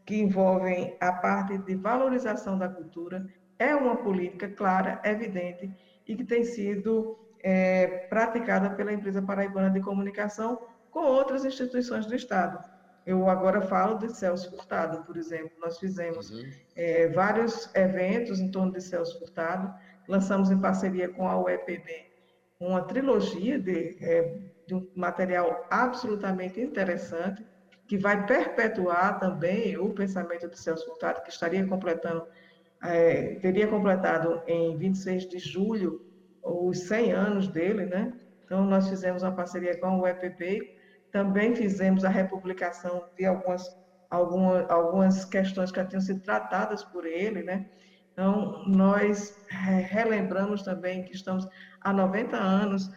[SPEAKER 31] que envolvem a parte de valorização da cultura é uma política clara, evidente e que tem sido é, praticada pela empresa paraibana de comunicação com outras instituições do Estado. Eu agora falo de Celso Furtado, por exemplo. Nós fizemos uhum. é, vários eventos em torno de Celso Furtado, lançamos em parceria com a UEPB uma trilogia de é, de um material absolutamente interessante, que vai perpetuar também o pensamento de Celso Furtado, que estaria completando, é, teria completado em 26 de julho os 100 anos dele, né? Então, nós fizemos uma parceria com o EPP, também fizemos a republicação de algumas, algumas, questões que já tinham sido tratadas por ele, né? Então, nós relembramos também que estamos há 90 anos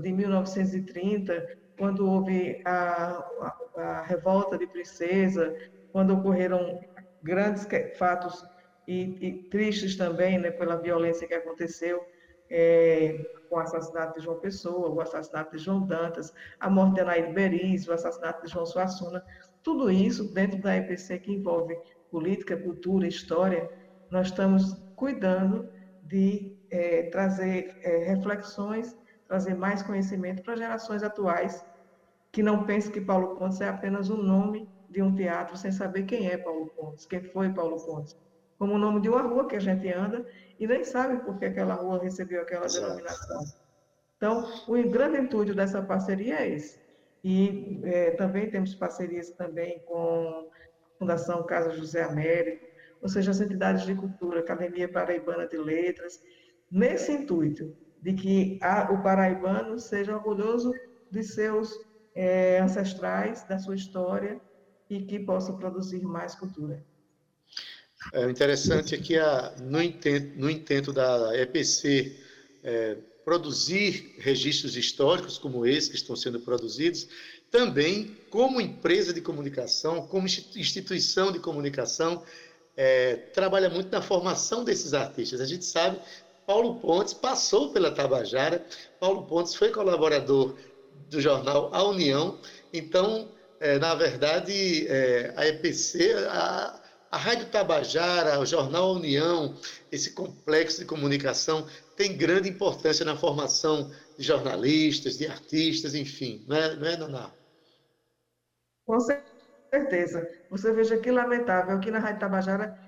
[SPEAKER 31] de 1930, quando houve a, a, a revolta de Princesa, quando ocorreram grandes fatos e, e tristes também, né, pela violência que aconteceu é, com o assassinato de João Pessoa, o assassinato de João Dantas, a morte de Anaíde Beriz, o assassinato de João Suassuna, tudo isso dentro da EPC que envolve política, cultura, história, nós estamos cuidando de é, trazer é, reflexões, trazer mais conhecimento para gerações atuais que não pensem que Paulo Pontes é apenas um nome de um teatro sem saber quem é Paulo Pontes, quem foi Paulo Pontes. Como o nome de uma rua que a gente anda e nem sabe por que aquela rua recebeu aquela denominação. Então, o grande intuito dessa parceria é esse. E é, também temos parcerias também com a Fundação Casa José Américo, ou seja, as entidades de cultura, Academia Paraibana de Letras, nesse intuito de que a, o paraibano seja orgulhoso de seus é, ancestrais, da sua história e que possa produzir mais cultura.
[SPEAKER 3] É interessante é que a, no, intento, no intento da EPC é, produzir registros históricos como esse que estão sendo produzidos, também como empresa de comunicação, como instituição de comunicação, é, trabalha muito na formação desses artistas. A gente sabe, Paulo Pontes passou pela Tabajara, Paulo Pontes foi colaborador do jornal A União. Então, é, na verdade, é, a EPC, a, a Rádio Tabajara, o jornal União, esse complexo de comunicação tem grande importância na formação de jornalistas, de artistas, enfim, não é, não é Naná?
[SPEAKER 31] Com certeza. Você veja que lamentável que na Rádio Tabajara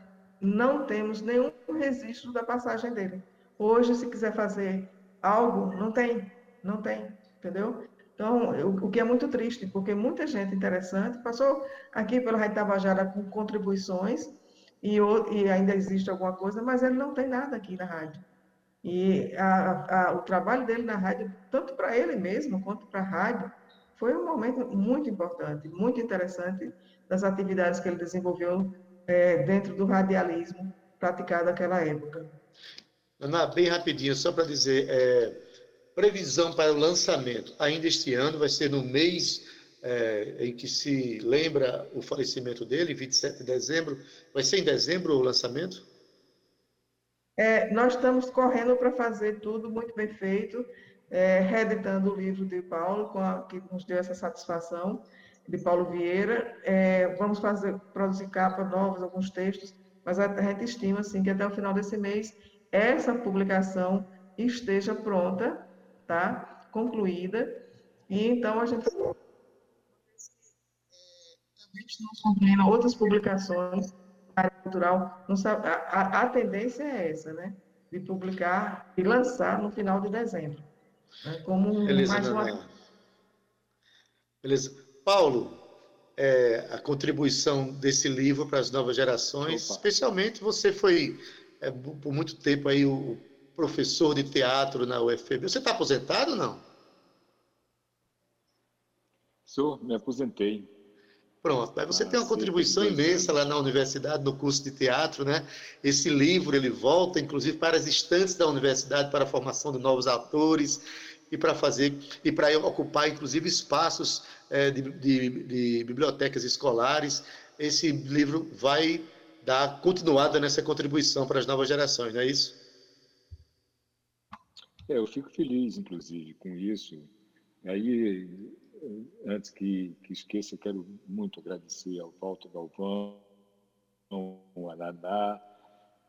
[SPEAKER 31] não temos nenhum registro da passagem dele. Hoje, se quiser fazer algo, não tem, não tem, entendeu? Então, o que é muito triste, porque muita gente interessante passou aqui pela Rádio Tabajara com contribuições e, e, ainda existe alguma coisa, mas ele não tem nada aqui na rádio. E a, a, o trabalho dele na rádio, tanto para ele mesmo quanto para a rádio, foi um momento muito importante, muito interessante das atividades que ele desenvolveu é, dentro do radialismo praticado naquela época.
[SPEAKER 3] Ana, bem rapidinho, só para dizer, é Previsão para o lançamento ainda este ano, vai ser no mês é, em que se lembra o falecimento dele, 27 de dezembro. Vai ser em dezembro o lançamento?
[SPEAKER 31] É, nós estamos correndo para fazer tudo muito bem feito, é, reeditando o livro de Paulo, a, que nos deu essa satisfação, de Paulo Vieira. É, vamos fazer, produzir capa novas, alguns textos, mas a, a gente estima assim, que até o final desse mês essa publicação esteja pronta tá? Concluída. E então a gente concluindo outras publicações na área cultural. A, a, a, tendência é essa, né? De publicar e lançar no final de dezembro. Né? Como Beleza, mais uma.
[SPEAKER 3] Beleza. Paulo, é, a contribuição desse livro para as novas gerações, Opa. especialmente você foi é, por muito tempo aí o professor de teatro na UFB. Você está aposentado ou não?
[SPEAKER 32] Sou, me aposentei.
[SPEAKER 3] Pronto, mas você ah, tem uma contribuição imensa lá na universidade, no curso de teatro, né? Esse livro, ele volta, inclusive, para as estantes da universidade, para a formação de novos atores e para fazer, e para ocupar, inclusive, espaços é, de, de, de bibliotecas escolares. Esse livro vai dar continuada nessa contribuição para as novas gerações, não é isso?
[SPEAKER 32] É, eu fico feliz, inclusive, com isso. Aí, antes que, que esqueça, quero muito agradecer ao Walter Galvão, ao Araná,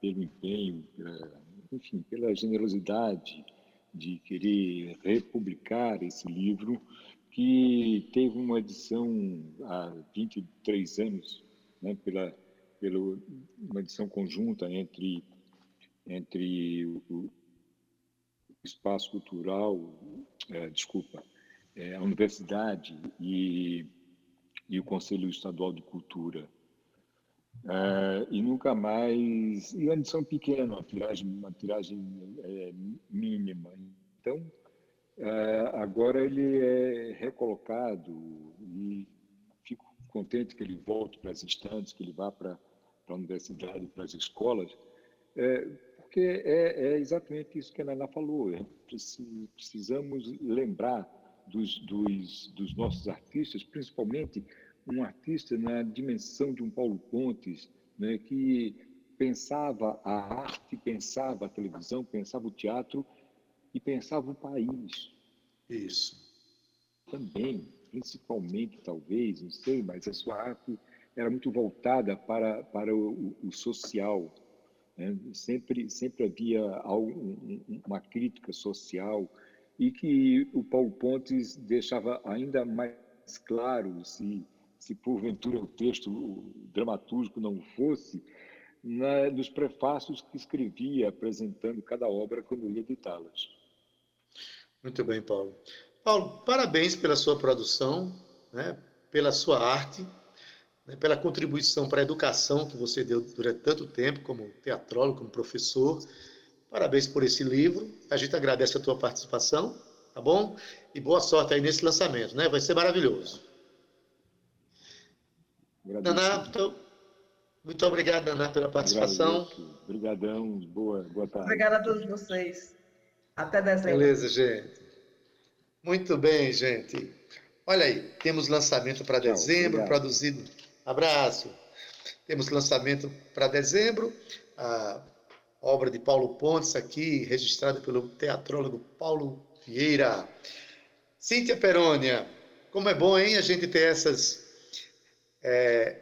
[SPEAKER 32] pelo empenho, pela, enfim, pela generosidade de querer republicar esse livro, que teve uma edição há 23 anos, né, pela, pela uma edição conjunta entre, entre o, espaço cultural, é, desculpa, é, a universidade e, e o Conselho Estadual de Cultura. É, e nunca mais. E uma edição pequena, uma tiragem, uma tiragem é, mínima. Então, é, agora ele é recolocado e fico contente que ele volte para as estantes, que ele vá para a universidade, para as escolas, é, porque é, é, exatamente isso que a Naná falou. É, precisamos lembrar dos, dos, dos nossos artistas, principalmente um artista na dimensão de um Paulo Pontes, né, que pensava a arte, pensava a televisão, pensava o teatro e pensava o país.
[SPEAKER 3] Isso.
[SPEAKER 32] Também, principalmente, talvez, não sei, mas a sua arte era muito voltada para, para o, o social. Né? Sempre, sempre havia algo, uma crítica social e que o Paulo Pontes deixava ainda mais claro, se, se porventura o texto dramatúrgico não fosse, na, nos prefácios que escrevia apresentando cada obra quando ia editá-las.
[SPEAKER 3] Muito bem, Paulo. Paulo, parabéns pela sua produção, né, pela sua arte, né, pela contribuição para a educação que você deu durante tanto tempo, como teatrólogo, como professor. Parabéns por esse livro. A gente agradece a tua participação, tá bom? E boa sorte aí nesse lançamento, né? Vai ser maravilhoso. Naná, muito, muito obrigado, Naná, pela participação.
[SPEAKER 32] Obrigadão, boa, boa tarde.
[SPEAKER 31] Obrigada a todos vocês. Até dezembro.
[SPEAKER 3] Beleza, gente. Muito bem, gente. Olha aí, temos lançamento para dezembro, obrigado. produzido. Abraço. Temos lançamento para dezembro, a obra de Paulo Pontes aqui, registrada pelo teatrólogo Paulo Vieira. Cíntia Perônia, como é bom, hein, a gente ter essas, é,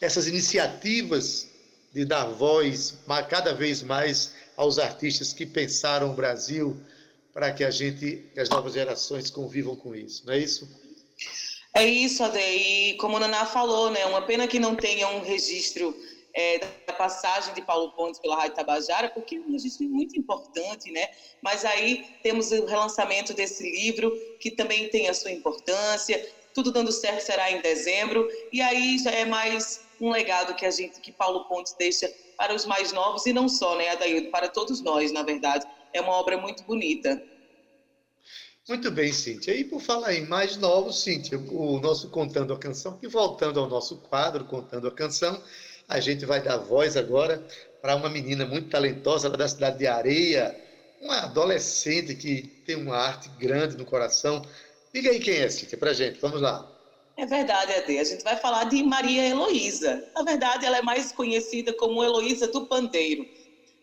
[SPEAKER 3] essas iniciativas de dar voz cada vez mais aos artistas que pensaram o Brasil para que a gente, que as novas gerações convivam com isso, não é isso?
[SPEAKER 4] É isso, Ade. E como a Naná falou, né, uma pena que não tenha um registro é, da passagem de Paulo Pontes pela Rádio Tabajara, porque é um registro muito importante, né? Mas aí temos o relançamento desse livro, que também tem a sua importância. Tudo dando certo será em dezembro. E aí já é mais um legado que a gente, que Paulo Pontes deixa para os mais novos e não só, né, Adaildo, para todos nós, na verdade. É uma obra muito bonita.
[SPEAKER 3] Muito bem, Cíntia. E por falar em mais novos, Cíntia, o nosso Contando a Canção, e voltando ao nosso quadro Contando a Canção, a gente vai dar voz agora para uma menina muito talentosa lá da cidade de Areia, uma adolescente que tem uma arte grande no coração. Diga aí quem é, Cíntia, para gente. Vamos lá.
[SPEAKER 4] É verdade, Ade. A gente vai falar de Maria Heloísa. Na verdade, ela é mais conhecida como Heloísa do Pandeiro.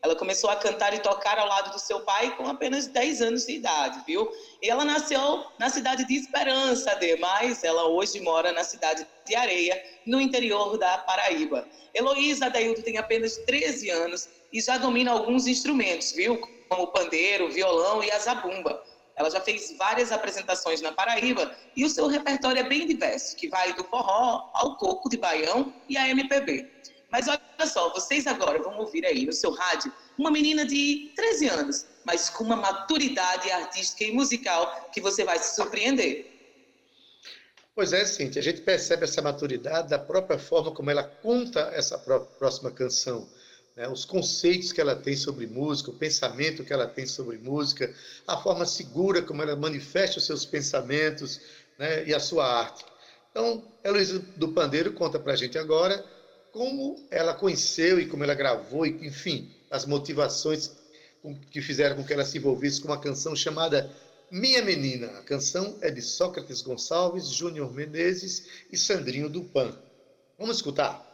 [SPEAKER 4] Ela começou a cantar e tocar ao lado do seu pai com apenas 10 anos de idade, viu? E ela nasceu na cidade de Esperança, de, mas ela hoje mora na cidade de Areia, no interior da Paraíba. Heloísa Adaildo tem apenas 13 anos e já domina alguns instrumentos, viu? Como o pandeiro, violão e a zabumba. Ela já fez várias apresentações na Paraíba e o seu repertório é bem diverso, que vai do forró ao coco de baião e a MPB. Mas olha só, vocês agora vão ouvir aí no seu rádio uma menina de 13 anos, mas com uma maturidade artística e musical que você vai se surpreender.
[SPEAKER 3] Pois é, Cintia, a gente percebe essa maturidade da própria forma como ela conta essa próxima canção. Né? Os conceitos que ela tem sobre música, o pensamento que ela tem sobre música, a forma segura como ela manifesta os seus pensamentos né? e a sua arte. Então, Heloísa do Pandeiro conta para a gente agora como ela conheceu e como ela gravou, e, enfim, as motivações que fizeram com que ela se envolvesse com uma canção chamada Minha Menina. A canção é de Sócrates Gonçalves, Júnior Menezes e Sandrinho Dupan. Vamos escutar.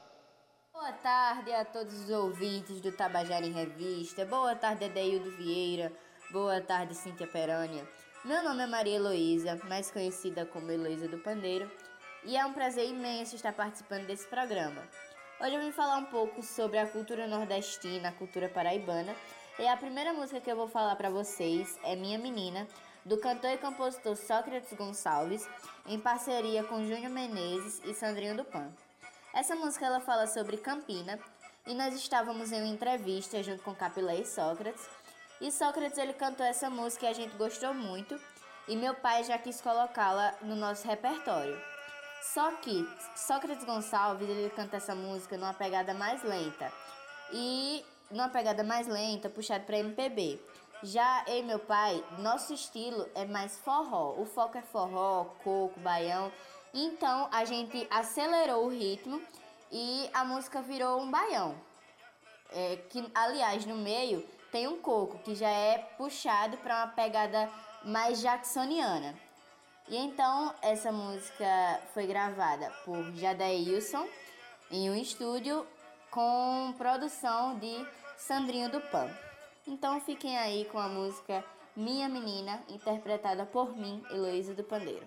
[SPEAKER 33] Boa tarde a todos os ouvintes do Tabajara em Revista. Boa tarde, Adeildo Vieira. Boa tarde, Cíntia Perânia. Meu nome é Maria Heloísa, mais conhecida como Heloísa do Pandeiro, e é um prazer imenso estar participando desse programa. Hoje eu vim falar um pouco sobre a cultura nordestina, a cultura paraibana. E a primeira música que eu vou falar para vocês é Minha Menina, do cantor e compositor Sócrates Gonçalves, em parceria com Júnior Menezes e Sandrinho do Pan. Essa música ela fala sobre Campina e nós estávamos em uma entrevista junto com Capilé e Sócrates. E Sócrates ele cantou essa música e a gente gostou muito. e meu pai já quis colocá-la no nosso repertório. Só que Sócrates Gonçalves ele canta essa música numa pegada mais lenta e numa pegada mais lenta, puxado para MPB. Já eu e meu pai, nosso estilo é mais forró. O foco é forró, coco, baião. Então a gente acelerou o ritmo e a música virou um baião. É, que aliás no meio tem um coco que já é puxado para uma pegada mais jacksoniana. E então essa música foi gravada por Jadailson em um estúdio com produção de Sandrinho do Pan. Então fiquem aí com a música Minha Menina, interpretada por mim, Heloísa do Pandeiro.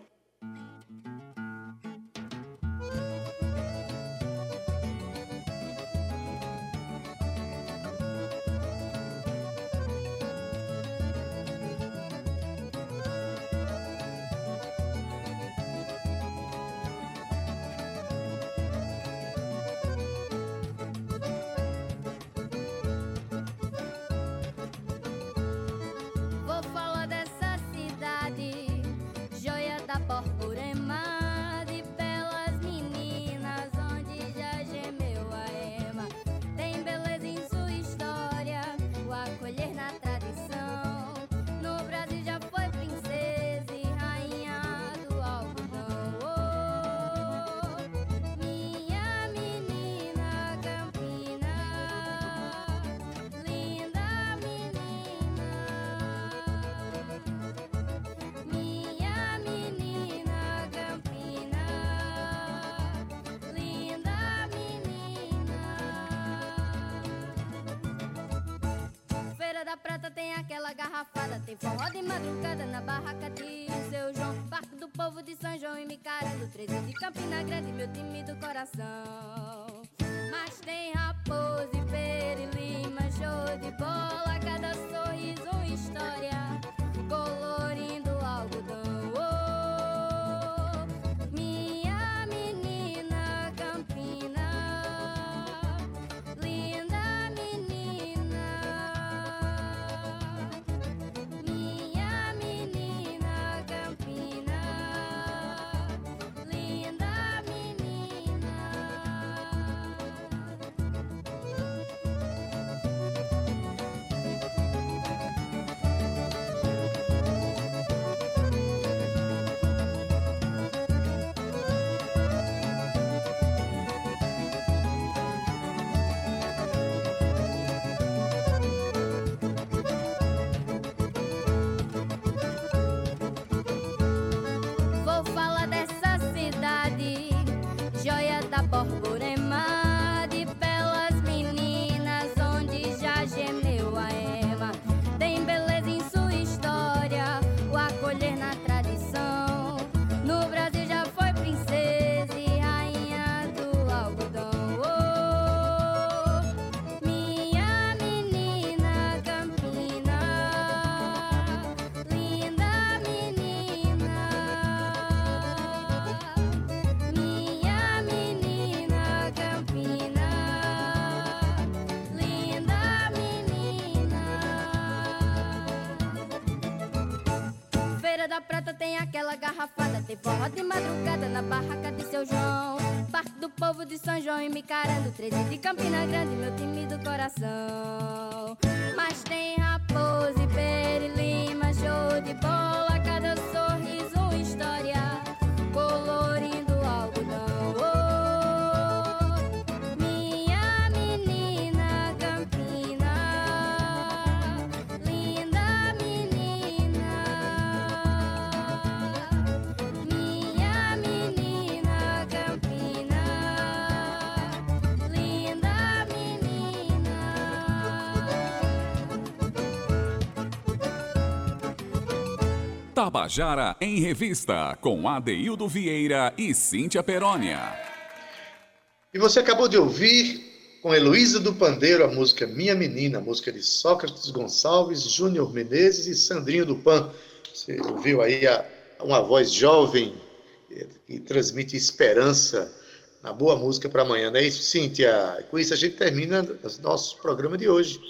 [SPEAKER 34] Micarango, 13 de Campina Grande, meu time do coração. Mas tem raposa e pera e lima, show de bola, tem forró de madrugada na barraca de seu João. Parque do povo de São João e Micarango, 13 de Campina Grande, meu time do coração. Mas tem raposa
[SPEAKER 21] Tabajara em Revista, com Adeildo Vieira e Cíntia Perónia.
[SPEAKER 3] E você acabou de ouvir com Heloísa do Pandeiro a música Minha Menina, música de Sócrates Gonçalves, Júnior Menezes e Sandrinho do Pan. Você ouviu aí a, uma voz jovem eh, que transmite esperança na boa música para amanhã, não é isso, Cíntia? Com isso a gente termina o nosso programa de hoje.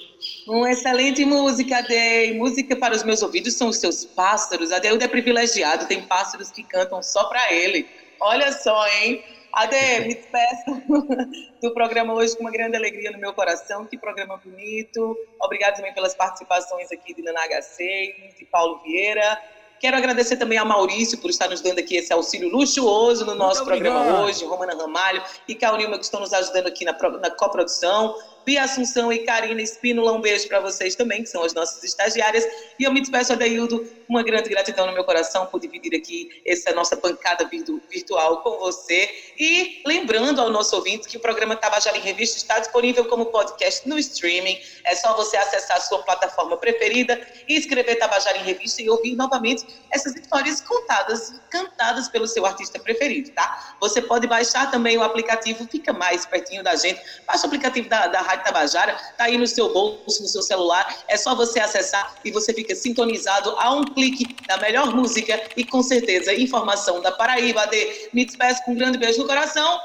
[SPEAKER 4] Uma excelente música, Adei. Música para os meus ouvidos são os seus pássaros. Adeildo é privilegiado, tem pássaros que cantam só para ele. Olha só, hein? Ade, me despeço do programa hoje com uma grande alegria no meu coração. Que programa bonito. Obrigado também pelas participações aqui de Nanaga 6, de Paulo Vieira. Quero agradecer também a Maurício por estar nos dando aqui esse auxílio luxuoso no nosso programa hoje, Romana Ramalho e Cal Nilma, que estão nos ajudando aqui na, na coprodução. Bia Assunção e Karina Espínola, um beijo para vocês também, que são as nossas estagiárias. E eu me despeço, Adeildo, uma grande gratidão no meu coração por dividir aqui essa nossa bancada virtu virtual com você. E lembrando ao nosso ouvinte que o programa Tabajara em Revista está disponível como podcast no streaming. É só você acessar a sua plataforma preferida e escrever Tabajara em Revista e ouvir novamente essas histórias contadas, cantadas pelo seu artista preferido, tá? Você pode baixar também o aplicativo, fica mais pertinho da gente. Baixa o aplicativo da, da Rádio Tabajara, tá aí no seu bolso, no seu celular. É só você acessar e você fica sintonizado a um clique da melhor música e com certeza informação da Paraíba. De me despeço com um grande beijo no coração.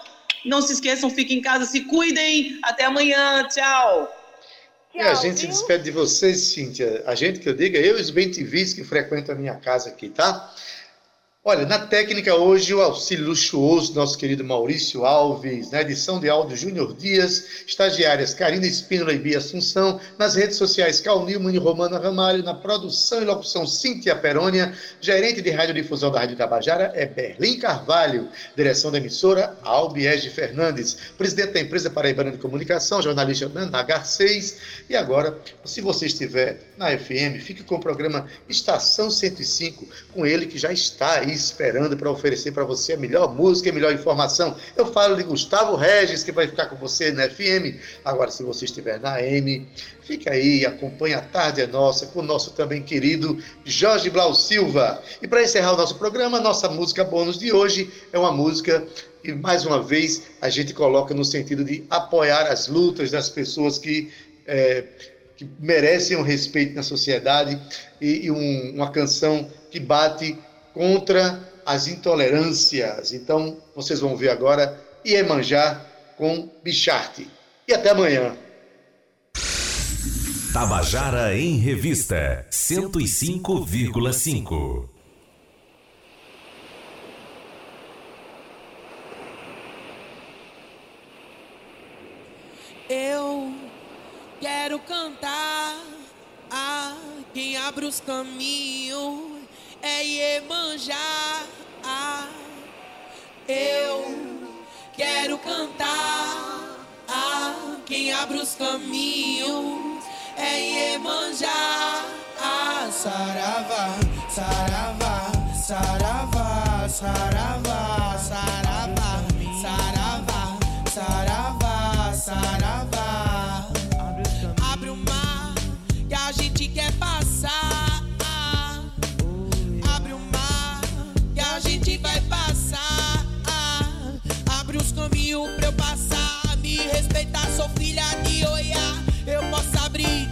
[SPEAKER 4] Não se esqueçam, fiquem em casa, se cuidem. Até amanhã. Tchau.
[SPEAKER 3] E a gente se despede de vocês, Cíntia. A gente que eu diga, eu e os bem-TVs que frequentam a minha casa aqui, tá? Olha, na técnica hoje, o auxílio luxuoso do nosso querido Maurício Alves, na edição de áudio Júnior Dias, estagiárias Karina Espínola e Bia Assunção, nas redes sociais Cal Nilman e Romana Ramalho, na produção e locução Cíntia Perônia, gerente de radiodifusão da Rádio Tabajara é Berlim Carvalho, direção da emissora Albiege Fernandes, presidente da empresa Paraibana de Comunicação, jornalista Nana Garcês, e agora, se você estiver na FM, fique com o programa Estação 105, com ele que já está aí esperando para oferecer para você a melhor música e a melhor informação. Eu falo de Gustavo Regis, que vai ficar com você na FM. Agora, se você estiver na AM, fica aí, acompanha a Tarde é Nossa com o nosso também querido Jorge Blau Silva. E para encerrar o nosso programa, nossa música bônus de hoje é uma música que, mais uma vez, a gente coloca no sentido de apoiar as lutas das pessoas que. É, que merecem um respeito na sociedade e, e um, uma canção que bate contra as intolerâncias. Então, vocês vão ver agora Iemanjá com Bicharte. E até amanhã.
[SPEAKER 2] Tabajara em Revista 105,5.
[SPEAKER 15] Eu quero cantar a quem abre os caminhos é Iemanjá. Eu quero cantar a quem abre os caminhos é Iemanjá. Saravá, saravá, saravá, saravá, saravá, saravá, saravá, saravá. Abre o mar que a gente quer passar. Vai passar. Abre os caminhos pra eu passar. Me respeitar, sou filha de Oiá. Eu posso abrir